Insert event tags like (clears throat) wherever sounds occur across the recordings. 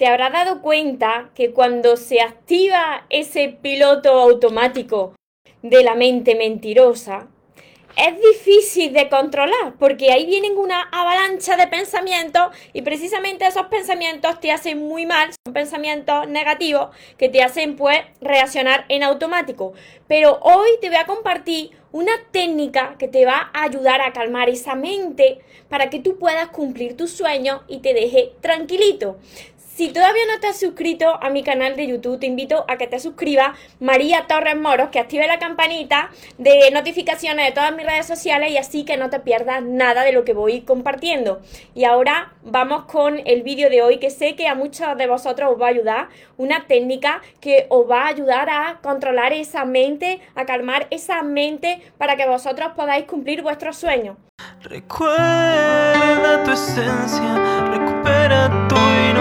te habrás dado cuenta que cuando se activa ese piloto automático de la mente mentirosa, es difícil de controlar porque ahí vienen una avalancha de pensamientos y precisamente esos pensamientos te hacen muy mal, son pensamientos negativos que te hacen pues reaccionar en automático. Pero hoy te voy a compartir una técnica que te va a ayudar a calmar esa mente para que tú puedas cumplir tus sueños y te deje tranquilito. Si todavía no has suscrito a mi canal de YouTube, te invito a que te suscribas, María Torres Moros, que active la campanita de notificaciones de todas mis redes sociales y así que no te pierdas nada de lo que voy compartiendo. Y ahora vamos con el vídeo de hoy que sé que a muchos de vosotros os va a ayudar, una técnica que os va a ayudar a controlar esa mente, a calmar esa mente para que vosotros podáis cumplir vuestros sueños. Recuerda tu esencia, recupera tu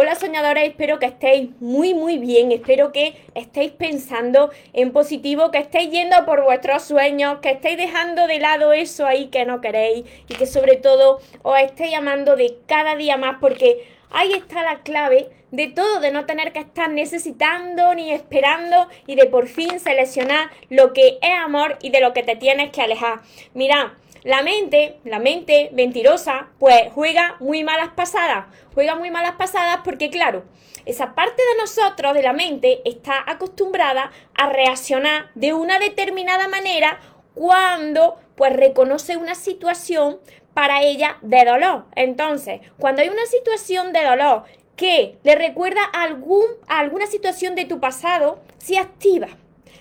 Hola soñadores, espero que estéis muy muy bien, espero que estéis pensando en positivo, que estéis yendo por vuestros sueños, que estéis dejando de lado eso ahí que no queréis y que sobre todo os estéis amando de cada día más porque ahí está la clave de todo, de no tener que estar necesitando ni esperando y de por fin seleccionar lo que es amor y de lo que te tienes que alejar. Mira, la mente, la mente mentirosa, pues juega muy malas pasadas. Juega muy malas pasadas porque, claro, esa parte de nosotros, de la mente, está acostumbrada a reaccionar de una determinada manera cuando pues reconoce una situación para ella de dolor. Entonces, cuando hay una situación de dolor que le recuerda algún, a alguna situación de tu pasado, se activa.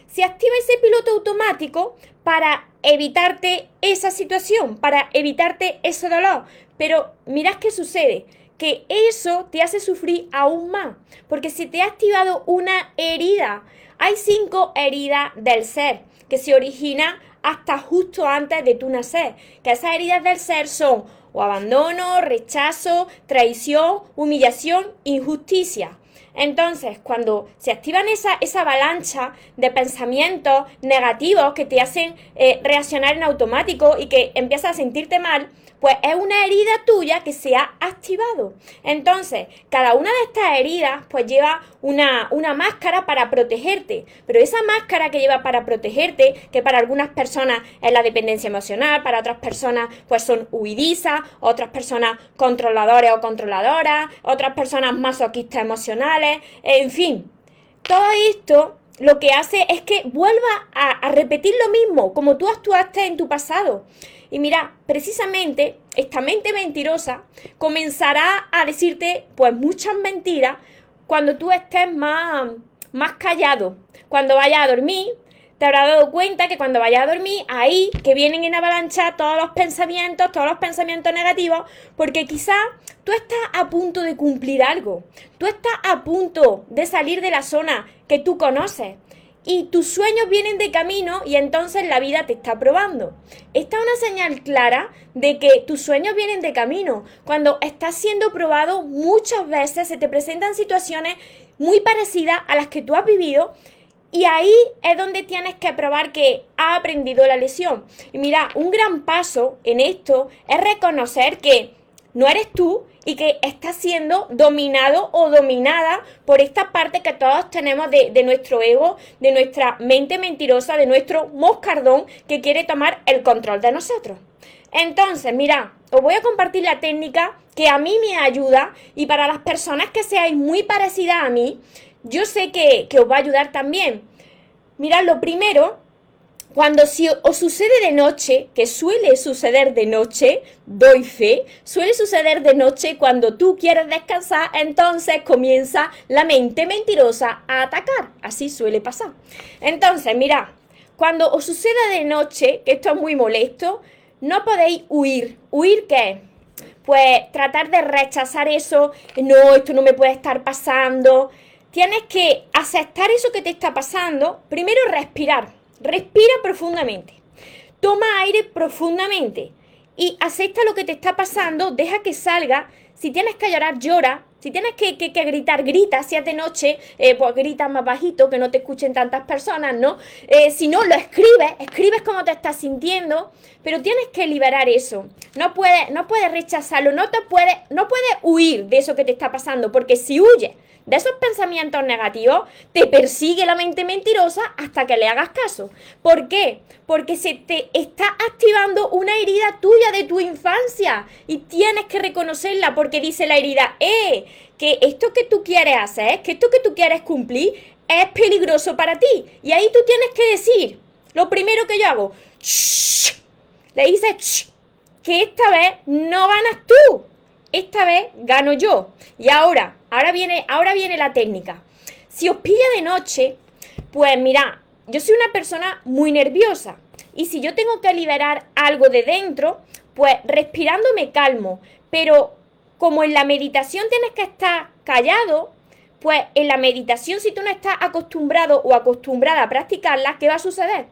Se activa ese piloto automático para evitarte esa situación, para evitarte ese dolor. Pero mirad qué sucede, que eso te hace sufrir aún más, porque si te ha activado una herida, hay cinco heridas del ser que se originan hasta justo antes de tu nacer, que esas heridas del ser son o abandono, rechazo, traición, humillación, injusticia. Entonces, cuando se activan esa, esa avalancha de pensamientos negativos que te hacen eh, reaccionar en automático y que empiezas a sentirte mal, pues es una herida tuya que se ha activado. Entonces, cada una de estas heridas pues lleva una, una máscara para protegerte, pero esa máscara que lleva para protegerte, que para algunas personas es la dependencia emocional, para otras personas pues son huidizas, otras personas controladores o controladoras, otras personas masoquistas emocionales, en fin, todo esto lo que hace es que vuelva a, a repetir lo mismo, como tú actuaste en tu pasado. Y mira, precisamente esta mente mentirosa comenzará a decirte pues muchas mentiras cuando tú estés más, más callado. Cuando vayas a dormir, te habrás dado cuenta que cuando vayas a dormir, ahí que vienen en avalancha todos los pensamientos, todos los pensamientos negativos, porque quizás tú estás a punto de cumplir algo, tú estás a punto de salir de la zona que tú conoces, y tus sueños vienen de camino y entonces la vida te está probando. Esta es una señal clara de que tus sueños vienen de camino. Cuando estás siendo probado muchas veces se te presentan situaciones muy parecidas a las que tú has vivido y ahí es donde tienes que probar que has aprendido la lección. Y mira, un gran paso en esto es reconocer que no eres tú y que estás siendo dominado o dominada por esta parte que todos tenemos de, nuestro ego, de nuestra mente mentirosa, de nuestro moscardón que quiere tomar el control de nosotros. Entonces, mira, os voy a compartir la técnica que a mí me ayuda y para las personas que seáis muy parecidas a mí, yo sé que, que os va a ayudar también. Mira, lo primero cuando os sucede de noche, que suele suceder de noche, doy fe, suele suceder de noche cuando tú quieres descansar, entonces comienza la mente mentirosa a atacar. Así suele pasar. Entonces, mira, cuando os suceda de noche, que esto es muy molesto, no podéis huir. ¿Huir qué? Pues tratar de rechazar eso, no, esto no me puede estar pasando. Tienes que aceptar eso que te está pasando, primero respirar respira profundamente, toma aire profundamente y acepta lo que te está pasando, deja que salga. Si tienes que llorar, llora. Si tienes que, gritar, grita. Si es de noche, eh, pues grita más bajito, que no te escuchen tantas personas, ¿no? Eh, si no, lo escribes, escribes cómo te estás sintiendo, pero tienes que liberar eso. No puedes, no puedes rechazarlo, no te puedes, no puedes huir de eso que te está pasando, porque si huyes de esos pensamientos negativos, te persigue la mente mentirosa hasta que le hagas caso. ¿Por qué? Porque se te está activando una herida tuya de tu infancia y tienes que reconocerla porque dice la herida, eh, que esto que tú quieres hacer, que esto que tú quieres cumplir es peligroso para ti. Y ahí tú tienes que decir, lo primero que yo hago, le dices, que esta vez no ganas tú, esta vez gano yo. Y ahora, ahora viene, ahora viene la técnica. Si os pilla de noche, pues mira, yo soy una persona muy nerviosa. Y si yo tengo que liberar algo de dentro, pues respirando me calmo. Pero como en la meditación tienes que estar callado, pues en la meditación si tú no estás acostumbrado o acostumbrada a practicarla, ¿qué va a suceder?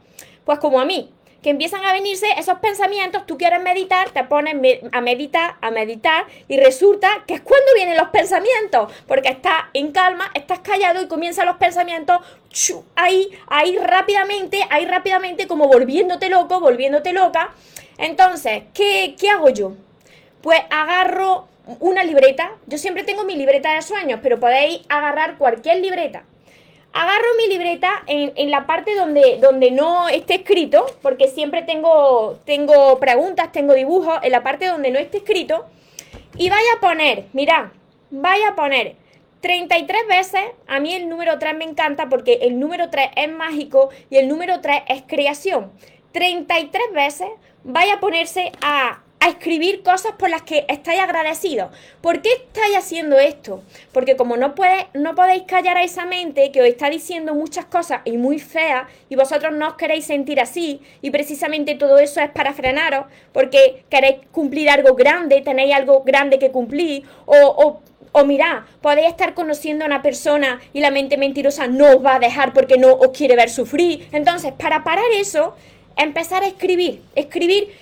Pues como a mí, que empiezan a venirse esos pensamientos, tú quieres meditar, te pones a meditar, a meditar, y resulta que es cuando vienen los pensamientos, porque estás en calma, estás callado y comienzan los pensamientos ahí, ahí rápidamente, ahí rápidamente, como volviéndote loco, volviéndote loca. Entonces, ¿qué, qué hago yo? Pues agarro una libreta, yo siempre tengo mi libreta de sueños, pero podéis agarrar cualquier libreta agarro mi libreta en, la parte donde, donde no esté escrito, porque siempre tengo, tengo preguntas, tengo dibujos, en la parte donde no esté escrito, y vaya a poner, mira, vaya a poner 33 veces, a mí el número 3 me encanta porque el número 3 es mágico y el número 3 es creación. 33 veces vaya a ponerse a escribir cosas por las que estáis agradecidos. ¿Por qué estáis haciendo esto? Porque como no, puede, no podéis callar a esa mente que os está diciendo muchas cosas y muy feas y vosotros no os queréis sentir así y precisamente todo eso es para frenaros porque queréis cumplir algo grande, tenéis algo grande que cumplir o, o o mirad, podéis estar conociendo a una persona y la mente mentirosa no os va a dejar porque no os quiere ver sufrir. Entonces, para parar eso, empezar a escribir. Escribir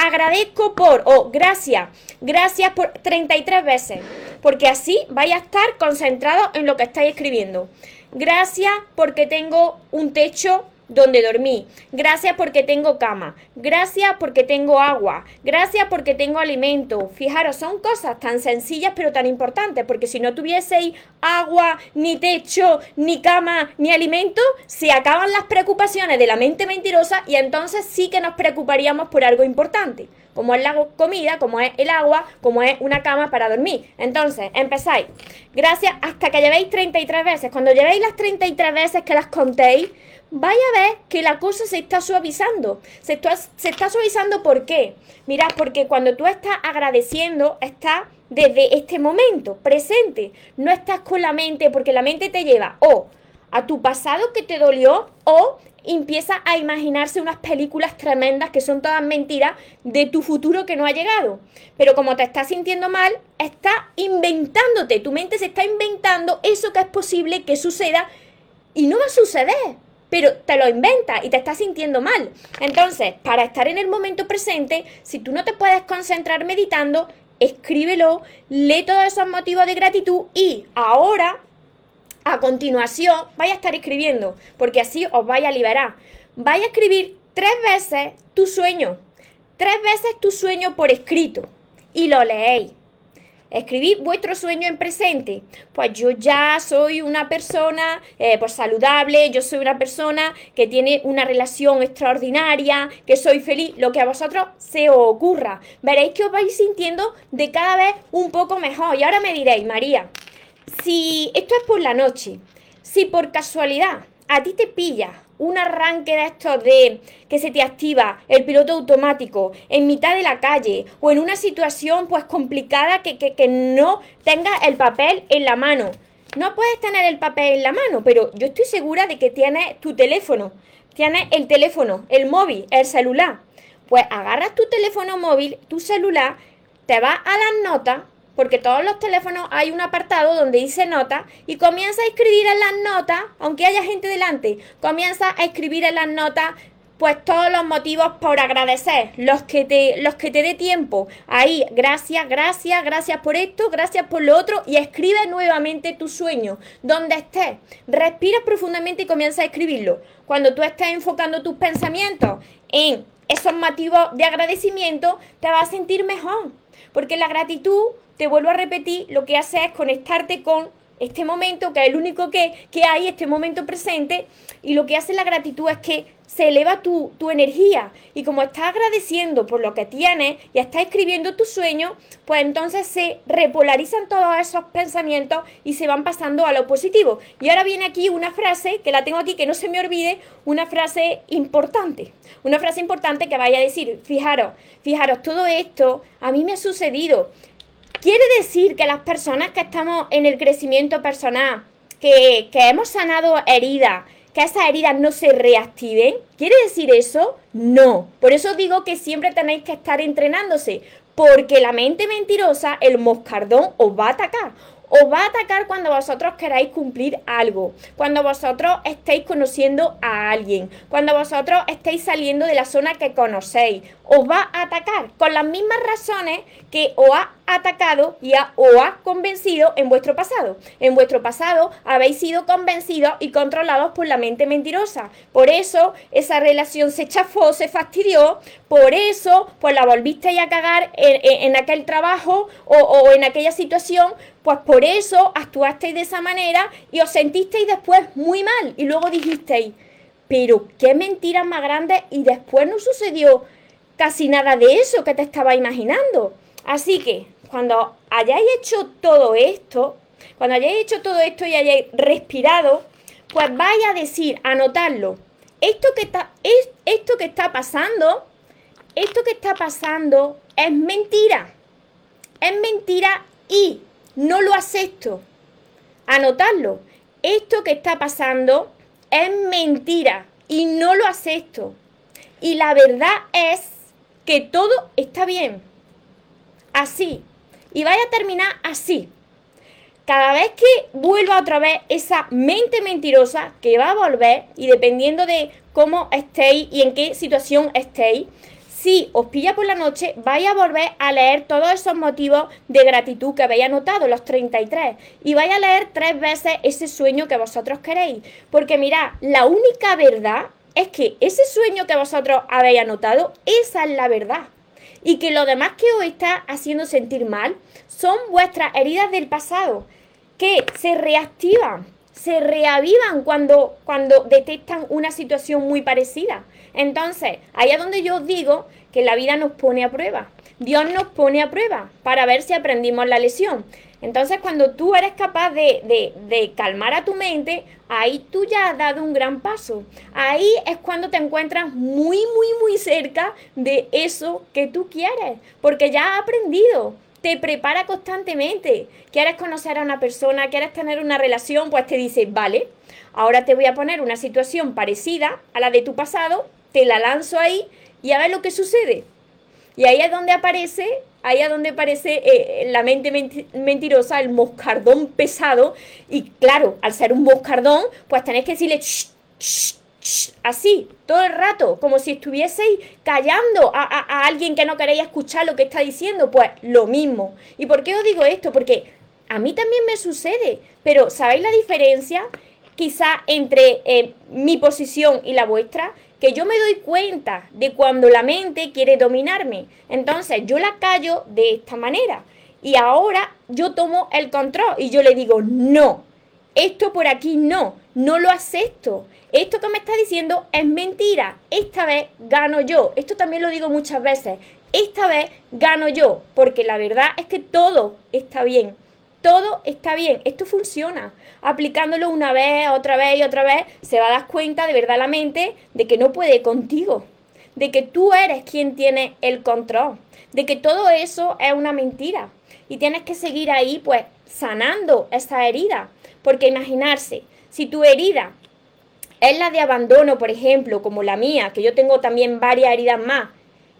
agradezco por o gracias, gracias por 33 veces, porque así vais a estar concentrados en lo que estáis escribiendo. Gracias porque tengo un techo donde dormí. Gracias porque tengo cama. Gracias porque tengo agua. Gracias porque tengo alimento. Fijaros, son cosas tan sencillas pero tan importantes, porque si no tuvieseis agua, ni techo, ni cama, ni alimento, se acaban las preocupaciones de la mente mentirosa y entonces sí que nos preocuparíamos por algo importante, como es la comida, como es el agua, como es una cama para dormir. Entonces, empezáis. Gracias hasta que llevéis 33 veces. Cuando llevéis las 33 veces que las contéis, vaya a ver que la cosa se está suavizando. Se está, se está suavizando ¿por qué? Mira, porque cuando tú estás agradeciendo, estás desde este momento, presente. No estás con la mente, porque la mente te lleva o a tu pasado que te dolió o empieza a imaginarse unas películas tremendas que son todas mentiras de tu futuro que no ha llegado. Pero como te estás sintiendo mal, estás inventándote, tu mente se está inventando eso que es posible que suceda y no va a suceder pero te lo inventas y te estás sintiendo mal. Entonces, para estar en el momento presente, si tú no te puedes concentrar meditando, escríbelo, lee todos esos motivos de gratitud y ahora, a continuación, vaya a estar escribiendo, porque así os vaya a liberar. Vaya a escribir tres veces tu sueño, tres veces tu sueño por escrito y lo leéis. Escribir vuestro sueño en presente. Pues yo ya soy una persona eh, pues saludable, yo soy una persona que tiene una relación extraordinaria, que soy feliz, lo que a vosotros se os ocurra. Veréis que os vais sintiendo de cada vez un poco mejor. Y ahora me diréis, María, si esto es por la noche, si por casualidad a ti te pilla un arranque de estos de que se te activa el piloto automático en mitad de la calle o en una situación pues complicada que, que, que no tengas el papel en la mano. No puedes tener el papel en la mano, pero yo estoy segura de que tienes tu teléfono, tienes el teléfono, el móvil, el celular. Pues agarras tu teléfono móvil, tu celular, te vas a las notas porque todos los teléfonos hay un apartado donde dice nota y comienza a escribir en las notas, aunque haya gente delante, comienza a escribir en las notas pues todos los motivos por agradecer, los que te, los que te dé tiempo. Ahí, gracias, gracias, gracias por esto, gracias por lo otro y escribe nuevamente tu sueño, donde estés. Respira profundamente y comienza a escribirlo. Cuando tú estés enfocando tus pensamientos en esos motivos de agradecimiento, te vas a sentir mejor. Porque la gratitud, te vuelvo a repetir, lo que hace es conectarte con este momento, que es el único que, que hay, este momento presente, y lo que hace la gratitud es que se eleva tu, energía. Y como estás agradeciendo por lo que tienes y estás escribiendo tu sueño, pues entonces se repolarizan todos esos pensamientos y se van pasando a lo positivo. Y ahora viene aquí una frase, que la tengo aquí, que no se me olvide, una frase importante. Una frase importante que vaya a decir, fijaros, fijaros, todo esto a mí me ha sucedido. Quiere decir que las personas que estamos en el crecimiento personal, que, que hemos sanado heridas, que esas heridas no se reactiven. ¿Quiere decir eso? No. Por eso digo que siempre tenéis que estar entrenándose, porque la mente mentirosa, el moscardón, os va a atacar os va a atacar cuando vosotros queráis cumplir algo, cuando vosotros estéis conociendo a alguien, cuando vosotros estéis saliendo de la zona que conocéis. Os va a atacar con las mismas razones que os ha atacado y os ha convencido en vuestro pasado. En vuestro pasado habéis sido convencidos y controlados por la mente mentirosa. Por eso esa relación se chafó, se fastidió, por eso pues la volvisteis a cagar en, aquel trabajo o, o en aquella situación pues por eso actuasteis de esa manera y os sentisteis después muy mal y luego dijisteis, pero qué mentira más grande y después no sucedió casi nada de eso que te estaba imaginando. Así que cuando hayáis hecho todo esto, cuando hayáis hecho todo esto y hayáis respirado, pues vaya a decir, anotarlo. Esto que está, es, esto que está pasando, esto que está pasando es mentira. Es mentira y no lo acepto. Anotarlo. Esto que está pasando es mentira y no lo acepto. Y la verdad es que todo está bien. Así. Y vaya a terminar así. Cada vez que vuelva otra vez esa mente mentirosa que va a volver y dependiendo de cómo estéis y en qué situación estéis, si os pilla por la noche, vais a volver a leer todos esos motivos de gratitud que habéis anotado, los 33, y vais a leer tres veces ese sueño que vosotros queréis. Porque mirad, la única verdad es que ese sueño que vosotros habéis anotado, esa es la verdad. Y que lo demás que os está haciendo sentir mal son vuestras heridas del pasado, que se reactivan, se reavivan cuando, cuando detectan una situación muy parecida. Entonces, ahí es donde yo os digo que la vida nos pone a prueba. Dios nos pone a prueba para ver si aprendimos la lesión. Entonces, cuando tú eres capaz de, de, calmar a tu mente, ahí tú ya has dado un gran paso. Ahí es cuando te encuentras muy, muy, muy cerca de eso que tú quieres, porque ya has aprendido. Te prepara constantemente. Quieres conocer a una persona, quieres tener una relación, pues te dice, vale, ahora te voy a poner una situación parecida a la de tu pasado te la lanzo ahí y a ver lo que sucede. Y ahí es donde aparece, ahí es donde aparece eh, la mente mentirosa, el moscardón pesado. Y claro, al ser un moscardón, pues tenéis que decirle así, todo el rato, como si estuvieseis callando a, a, alguien que no queréis escuchar lo que está diciendo. Pues lo mismo. ¿Y por qué os digo esto? Porque a mí también me sucede. Pero ¿sabéis la diferencia? Quizá entre eh, mi posición y la vuestra que yo me doy cuenta de cuando la mente quiere dominarme. Entonces yo la callo de esta manera. Y ahora yo tomo el control y yo le digo, no, esto por aquí no, no lo acepto. Esto que me está diciendo es mentira. Esta vez gano yo. Esto también lo digo muchas veces. Esta vez gano yo, porque la verdad es que todo está bien todo está bien, esto funciona. Aplicándolo una vez, otra vez y otra vez, se va a dar cuenta de verdad la mente de que no puede contigo, de que tú eres quien tiene el control, de que todo eso es una mentira. Y tienes que seguir ahí, pues, sanando esa herida. Porque imaginarse, si tu herida es la de abandono, por ejemplo, como la mía, que yo tengo también varias heridas más,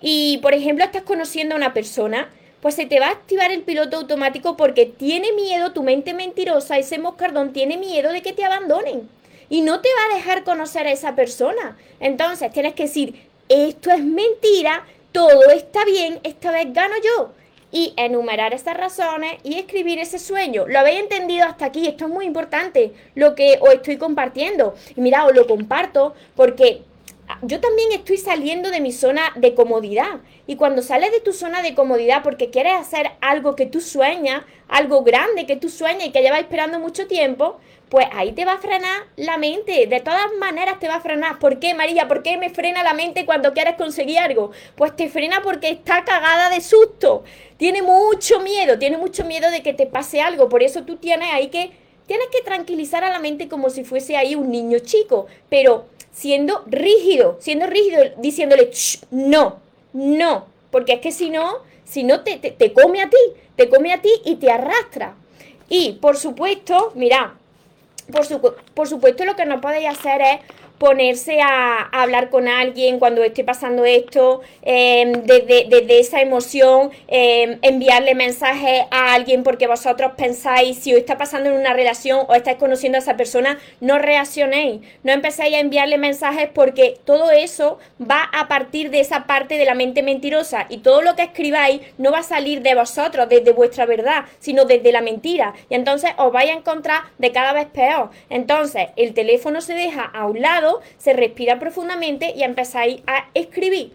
y por ejemplo estás conociendo a una persona, pues se te va a activar el piloto automático porque tiene miedo, tu mente mentirosa, ese moscardón tiene miedo de que te abandonen. Y no te va a dejar conocer a esa persona. Entonces tienes que decir, esto es mentira, todo está bien, esta vez gano yo. Y enumerar estas razones y escribir ese sueño. ¿Lo habéis entendido hasta aquí? Esto es muy importante, lo que os estoy compartiendo. Y mira, os lo comparto porque yo también estoy saliendo de mi zona de comodidad. Y cuando sales de tu zona de comodidad porque quieres hacer algo que tú sueñas, algo grande que tú sueñas y que llevas esperando mucho tiempo, pues ahí te va a frenar la mente. De todas maneras te va a frenar. ¿Por qué, María? ¿Por qué me frena la mente cuando quieres conseguir algo? Pues te frena porque está cagada de susto. Tiene mucho miedo, tiene mucho miedo de que te pase algo. Por eso tú tienes ahí que, tienes que tranquilizar a la mente como si fuese ahí un niño chico. Pero siendo rígido, siendo rígido, diciéndole, no, no. Porque es que si no, si no te, te, te come a ti, te come a ti y te arrastra. Y por supuesto, mira, por, por supuesto, lo que no podéis hacer es ponerse a, hablar con alguien cuando esté pasando esto, em, desde, esa emoción, em, enviarle mensajes a alguien porque vosotros pensáis si os está pasando en una relación o estáis conociendo a esa persona, no reaccionéis, no empecéis a enviarle mensajes porque todo eso va a partir de esa parte de la mente mentirosa y todo lo que escribáis no va a salir de vosotros, desde vuestra verdad, sino desde la mentira. Y entonces os vais a encontrar de cada vez peor. Entonces el teléfono se deja a un lado, se respira profundamente y empezáis a escribir.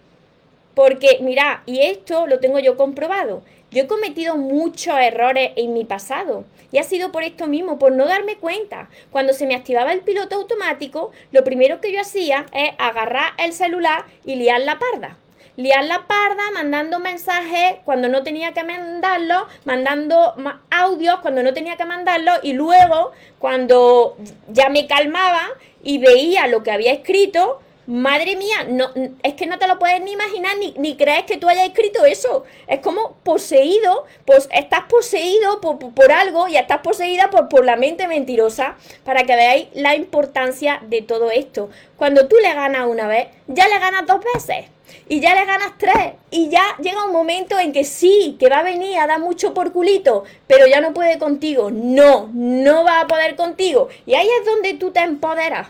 Porque, mira, y esto lo tengo yo comprobado. Yo he cometido muchos errores en mi pasado y ha sido por esto mismo, por no darme cuenta. Cuando se me activaba el piloto automático, lo primero que yo hacía es agarrar el celular y liar la parda liar la parda, mandando mensajes cuando no tenía que mandarlo, mandando audios cuando no tenía que mandarlo y luego cuando ya me calmaba y veía lo que había escrito, madre mía, no, es que no te lo puedes ni imaginar, ni, ni crees que tú hayas escrito eso. Es como poseído, pues estás poseído por, algo y estás poseída por, por la mente mentirosa para que veáis la importancia de todo esto. Cuando tú le ganas una vez, ya le ganas dos veces. Y ya le ganas tres. Y ya llega un momento en que sí, que va a venir a dar mucho por culito, pero ya no puede contigo. No, no va a poder contigo. Y ahí es donde tú te empoderas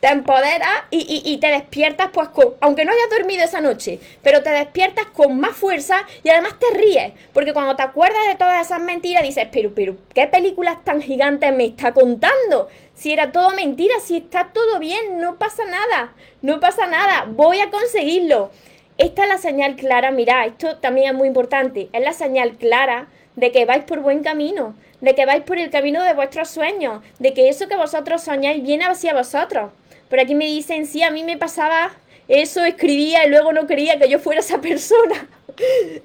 te empoderas y, te despiertas, pues, con, aunque no hayas dormido esa noche, pero te despiertas con más fuerza y además te ríes, porque cuando te acuerdas de todas esas mentiras dices, pero, pero, ¿qué películas tan gigantes me está contando? Si era todo mentira, si está todo bien, no pasa nada, no pasa nada, voy a conseguirlo. Esta es la señal clara, mira, esto también es muy importante, es la señal clara de que vais por buen camino, de que vais por el camino de vuestros sueños, de que eso que vosotros soñáis viene hacia vosotros. Por aquí me dicen, sí, a mí me pasaba eso, escribía y luego no quería que yo fuera esa persona. (laughs)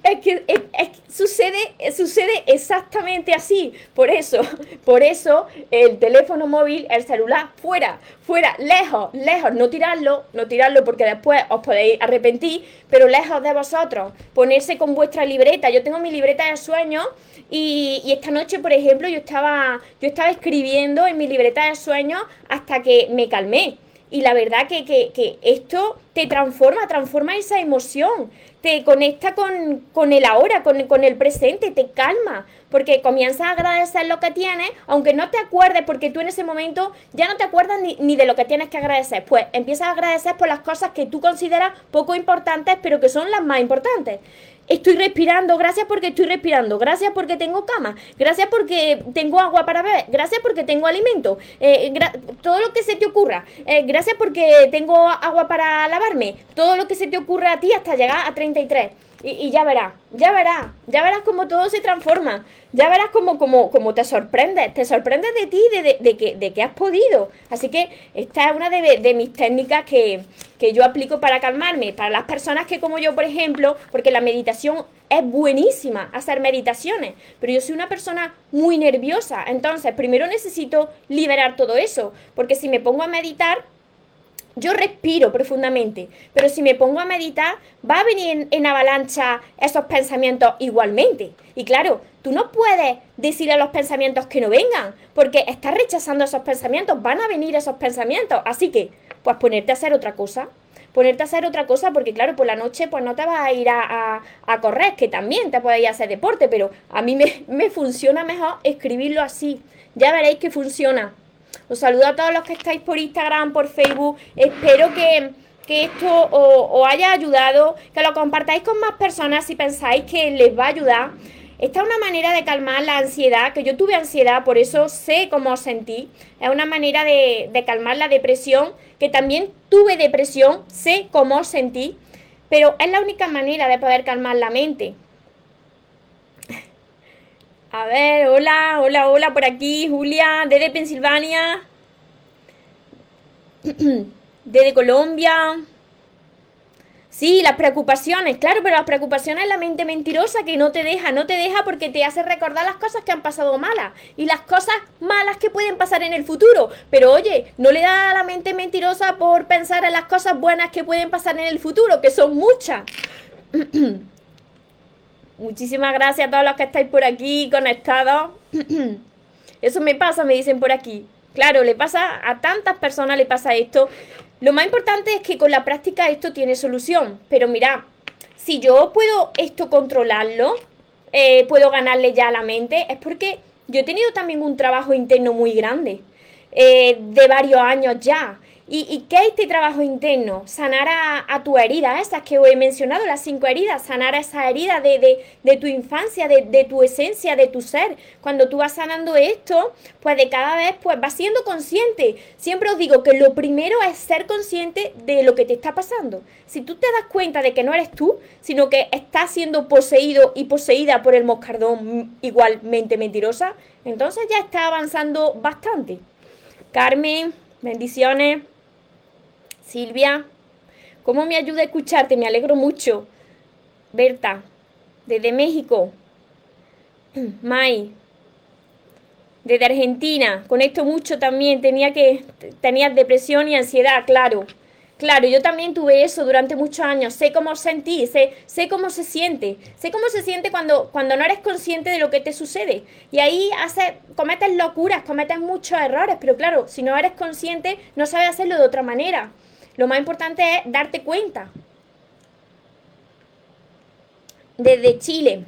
Es que, sucede, sucede exactamente así. Por eso, por eso el teléfono móvil, el celular, fuera, fuera, lejos, lejos. No tirarlo, no tirarlo porque después os podéis arrepentir, pero lejos de vosotros. Ponerse con vuestra libreta. Yo tengo mi libreta de sueños y, y, esta noche, por ejemplo, yo estaba, yo estaba escribiendo en mi libreta de sueños hasta que me calmé. Y la verdad que, que, esto te transforma, transforma esa emoción, te conecta con, el ahora, con, con, el presente, te calma, porque comienzas a agradecer lo que tienes, aunque no te acuerdes, porque tú en ese momento ya no te acuerdas ni, ni de lo que tienes que agradecer, pues empiezas a agradecer por las cosas que tú consideras poco importantes, pero que son las más importantes estoy respirando, gracias porque estoy respirando, gracias porque tengo cama, gracias porque tengo agua para beber, gracias porque tengo alimento, eh, todo lo que se te ocurra, eh, gracias porque tengo agua para lavarme, todo lo que se te ocurra a ti hasta llegar a 33. Y, ya verás, ya verás, ya verás cómo todo se transforma, ya verás cómo, cómo, te sorprendes, te sorprendes de ti, de, de, que, de que has podido. Así que esta es una de, mis técnicas que, que yo aplico para calmarme, para las personas que como yo, por ejemplo, porque la meditación es buenísima, hacer meditaciones, pero yo soy una persona muy nerviosa, entonces primero necesito liberar todo eso, porque si me pongo a meditar, yo respiro profundamente, pero si me pongo a meditar, va a venir en, avalancha esos pensamientos igualmente. Y claro, tú no puedes decir a los pensamientos que no vengan, porque estás rechazando esos pensamientos, van a venir esos pensamientos. Así que, pues ponerte a hacer otra cosa, ponerte a hacer otra cosa, porque claro, por la noche pues no te vas a ir a, correr, que también te podéis hacer deporte, pero a mí me, me funciona mejor escribirlo así. Ya veréis que funciona. Os saludo a todos los que estáis por Instagram, por Facebook. Espero que, esto os, haya ayudado, que lo compartáis con más personas si pensáis que les va a ayudar. Esta es una manera de calmar la ansiedad, que yo tuve ansiedad, por eso sé cómo os sentí. Es una manera de, de calmar la depresión, que también tuve depresión, sé cómo sentí, pero es la única manera de poder calmar la mente. A ver, hola, hola, hola por aquí, Julia, desde Pensilvania, (clears throat) desde Colombia. Sí, las preocupaciones, claro, pero las preocupaciones es la mente mentirosa que no te deja, no te deja porque te hace recordar las cosas que han pasado malas y las cosas malas que pueden pasar en el futuro. Pero oye, no le da a la mente mentirosa por pensar en las cosas buenas que pueden pasar en el futuro, que son muchas. (clears throat) Muchísimas gracias a todos los que estáis por aquí conectados. (clears throat) Eso me pasa, me dicen por aquí. Claro, le pasa a tantas personas, le pasa esto. Lo más importante es que con la práctica esto tiene solución. Pero mira, si yo puedo esto controlarlo, eh, puedo ganarle ya a la mente, es porque yo he tenido también un trabajo interno muy grande, eh, de varios años ya. ¿Y, qué es este trabajo interno? Sanar a, tu herida, esas que he mencionado, las cinco heridas, sanar a esa herida de, tu infancia, de, tu esencia, de tu ser. Cuando tú vas sanando esto, pues de cada vez pues vas siendo consciente. Siempre os digo que lo primero es ser consciente de lo que te está pasando. Si tú te das cuenta de que no eres tú, sino que estás siendo poseído y poseída por el moscardón igualmente mentirosa, entonces ya está avanzando bastante. Carmen, bendiciones. Silvia, ¿cómo me ayuda a escucharte? Me alegro mucho. Berta, desde México. (clears throat) Mai, desde Argentina. Conecto mucho también. Tenía que tenía depresión y ansiedad, claro. Claro, yo también tuve eso durante muchos años. Sé cómo sentí, sé, sé cómo se siente. Sé cómo se siente cuando, cuando no eres consciente de lo que te sucede. Y ahí hace, cometes locuras, cometes muchos errores. Pero claro, si no eres consciente, no sabes hacerlo de otra manera. Lo más importante es darte cuenta. Desde Chile.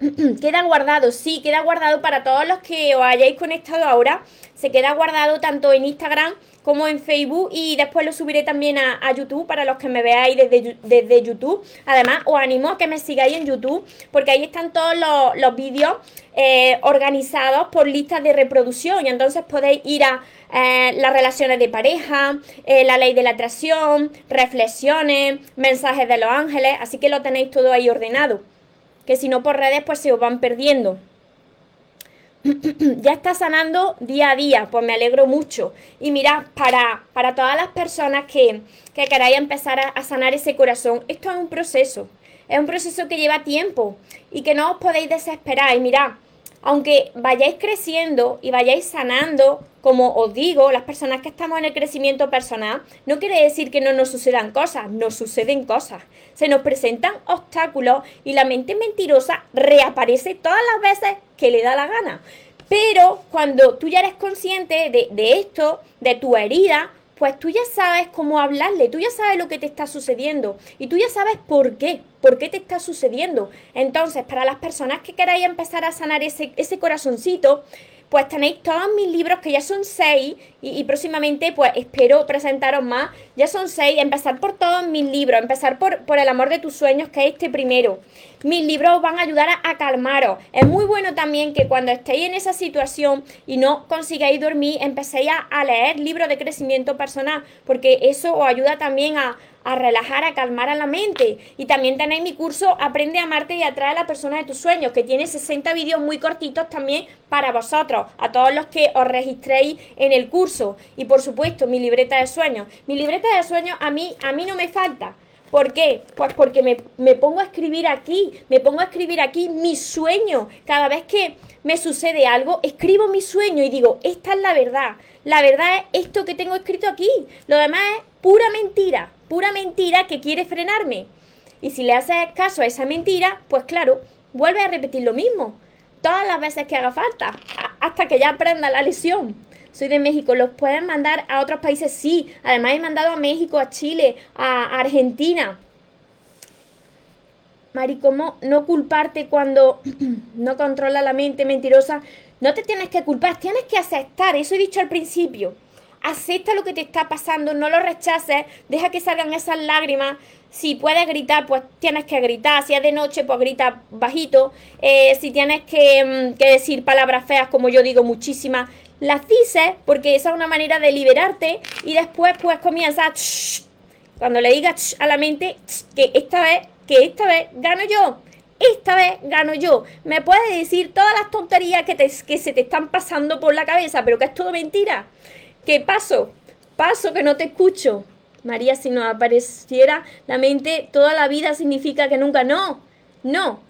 (clears throat) queda guardado, sí, queda guardado para todos los que os hayáis conectado ahora. Se queda guardado tanto en Instagram como en Facebook y después lo subiré también a, YouTube para los que me veáis desde, desde, YouTube. Además, os animo a que me sigáis en YouTube porque ahí están todos los, vídeos eh, organizados por listas de reproducción y entonces podéis ir a eh, las relaciones de pareja, eh, la ley de la atracción, reflexiones, mensajes de los ángeles, así que lo tenéis todo ahí ordenado. Que si no por redes pues se os van perdiendo. (clears throat) ya está sanando día a día, pues me alegro mucho. Y mira, para, para todas las personas que, que queráis empezar a, sanar ese corazón, esto es un proceso, es un proceso que lleva tiempo y que no os podéis desesperar. Y mira, aunque vayáis creciendo y vayáis sanando, como os digo, las personas que estamos en el crecimiento personal, no quiere decir que no nos sucedan cosas, nos suceden cosas. Se nos presentan obstáculos y la mente mentirosa reaparece todas las veces que le da la gana. Pero cuando tú ya eres consciente de, esto, de tu herida, pues tú ya sabes cómo hablarle, tú ya sabes lo que te está sucediendo y tú ya sabes por qué, por qué te está sucediendo. Entonces, para las personas que queráis empezar a sanar ese, ese corazoncito, pues tenéis todos mis libros, que ya son seis, y, próximamente pues espero presentaros más. Ya son seis, empezar por todos mis libros, empezar por, por el amor de tus sueños, que es este primero. Mis libros os van a ayudar a, calmaros. Es muy bueno también que cuando estéis en esa situación y no consigáis dormir, empecéis a, a leer libros de crecimiento personal, porque eso os ayuda también a, a relajar, a calmar a la mente. Y también tenéis mi curso Aprende a amarte y atrae a la persona de tus sueños, que tiene 60 vídeos muy cortitos también para vosotros, a todos los que os registréis en el curso. Y por supuesto, mi libreta de sueños. Mi libreta de sueños a mí, a mí no me falta. ¿Por qué? Pues porque me, me, pongo a escribir aquí, me pongo a escribir aquí mi sueño. Cada vez que me sucede algo, escribo mi sueño y digo, esta es la verdad. La verdad es esto que tengo escrito aquí. Lo demás es pura mentira pura mentira que quiere frenarme. Y si le haces caso a esa mentira, pues claro, vuelve a repetir lo mismo. Todas las veces que haga falta, hasta que ya aprenda la lesión. soy de México. ¿Los pueden mandar a otros países? Sí. Además he mandado a México, a Chile, a Argentina. Mari, ¿cómo no culparte cuando (clears throat) no controla la mente mentirosa? No te tienes que culpar, tienes que aceptar, eso he dicho al principio. Acepta lo que te está pasando, no lo rechaces, deja que salgan esas lágrimas. Si puedes gritar, pues tienes que gritar. Si es de noche, pues grita bajito. Eh, si tienes que, mm, que, decir palabras feas, como yo digo muchísimas, las dices, porque esa es una manera de liberarte. Y después, pues comienza, cuando le digas a la mente, que esta vez, que esta vez gano yo esta vez gano yo. Me puedes decir todas las tonterías que, que se te están pasando por la cabeza, pero que es todo mentira. ¿Qué paso? Paso que no te escucho. María, si no apareciera la mente, toda la vida significa que nunca. No, no.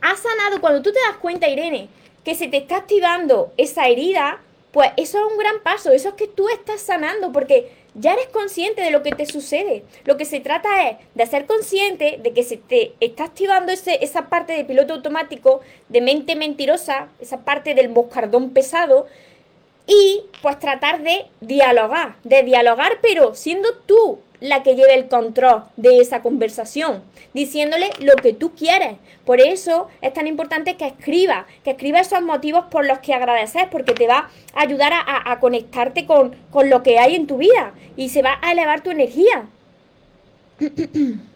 Has sanado cuando tú te das cuenta, Irene, que se te está activando esa herida, pues eso es un gran paso. Eso es que tú estás sanando, porque ya eres consciente de lo que te sucede. Lo que se trata es de ser consciente de que se te está activando ese, esa parte de piloto automático, de mente mentirosa, esa parte del moscardón pesado, y pues tratar de dialogar, de dialogar, pero siendo tú la que lleve el control de esa conversación, diciéndole lo que tú quieres. Por eso es tan importante que escribas, que escribas esos motivos por los que agradeces, porque te va a ayudar a, conectarte con, con lo que hay en tu vida y se va a elevar tu energía. (clears throat)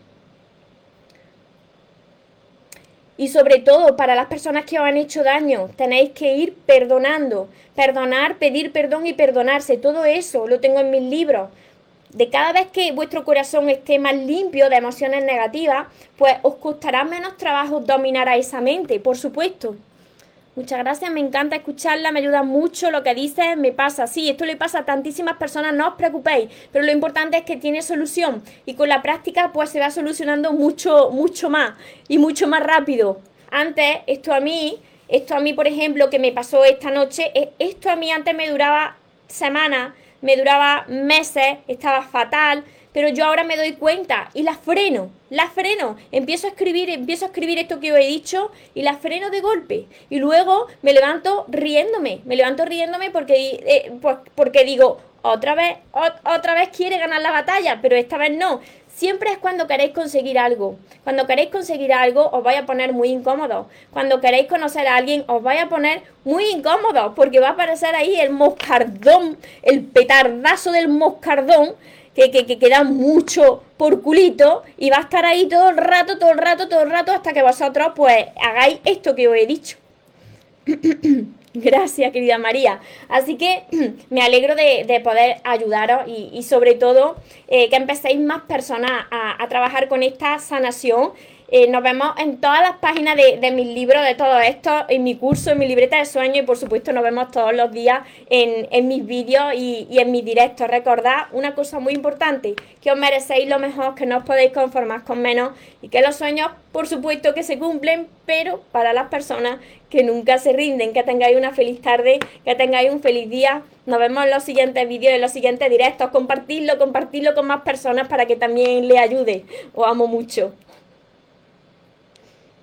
Y sobre todo para las personas que os han hecho daño, tenéis que ir perdonando, perdonar, pedir perdón y perdonarse. Todo eso lo tengo en mis libros de cada vez que vuestro corazón esté más limpio de emociones negativas, pues os costará menos trabajo dominar a esa mente, por supuesto. Muchas gracias, me encanta escucharla, me ayuda mucho lo que dices, me pasa, sí, esto le pasa a tantísimas personas, no os preocupéis, pero lo importante es que tiene solución y con la práctica pues se va solucionando mucho, mucho más y mucho más rápido. Antes, esto a mí, esto a mí, por ejemplo, que me pasó esta noche, e, esto a mí antes me duraba semanas, me duraba meses, estaba fatal, pero yo ahora me doy cuenta y la freno, la freno, empiezo a escribir, empiezo a escribir esto que os he dicho y la freno de golpe. Y luego me levanto riéndome, me levanto riéndome porque, eh, pues, porque digo, otra vez, otra vez quiere ganar la batalla, pero esta vez no. Siempre es cuando queréis conseguir algo. Cuando queréis conseguir algo, os vais a poner muy incómodo. Cuando queréis conocer a alguien, os vais a poner muy incómodo, porque va a aparecer ahí el moscardón, el petardazo del moscardón, que, que, que queda mucho por culito, y va a estar ahí todo el rato, todo el rato, todo el rato, hasta que vosotros, pues, hagáis esto que os he dicho. (clears throat) Gracias, querida María. Así que (clears throat) me alegro de, poder ayudaros y, sobre todo eh, que empecéis más personas a trabajar con esta sanación eh, nos vemos en todas las páginas de, mis libros, de todo esto, en mi curso, en mi libreta de sueños y por supuesto nos vemos todos los días en, mis vídeos y, en mis directos. Recordad una cosa muy importante, que os merecéis lo mejor, que no os podéis conformar con menos y que los sueños, por supuesto que se cumplen, pero para las personas que nunca se rinden, que tengáis una feliz tarde, que tengáis un feliz día. Nos vemos en los siguientes vídeos, en los siguientes directos. Compartidlo, compartidlo con más personas para que también le ayude. Os amo mucho.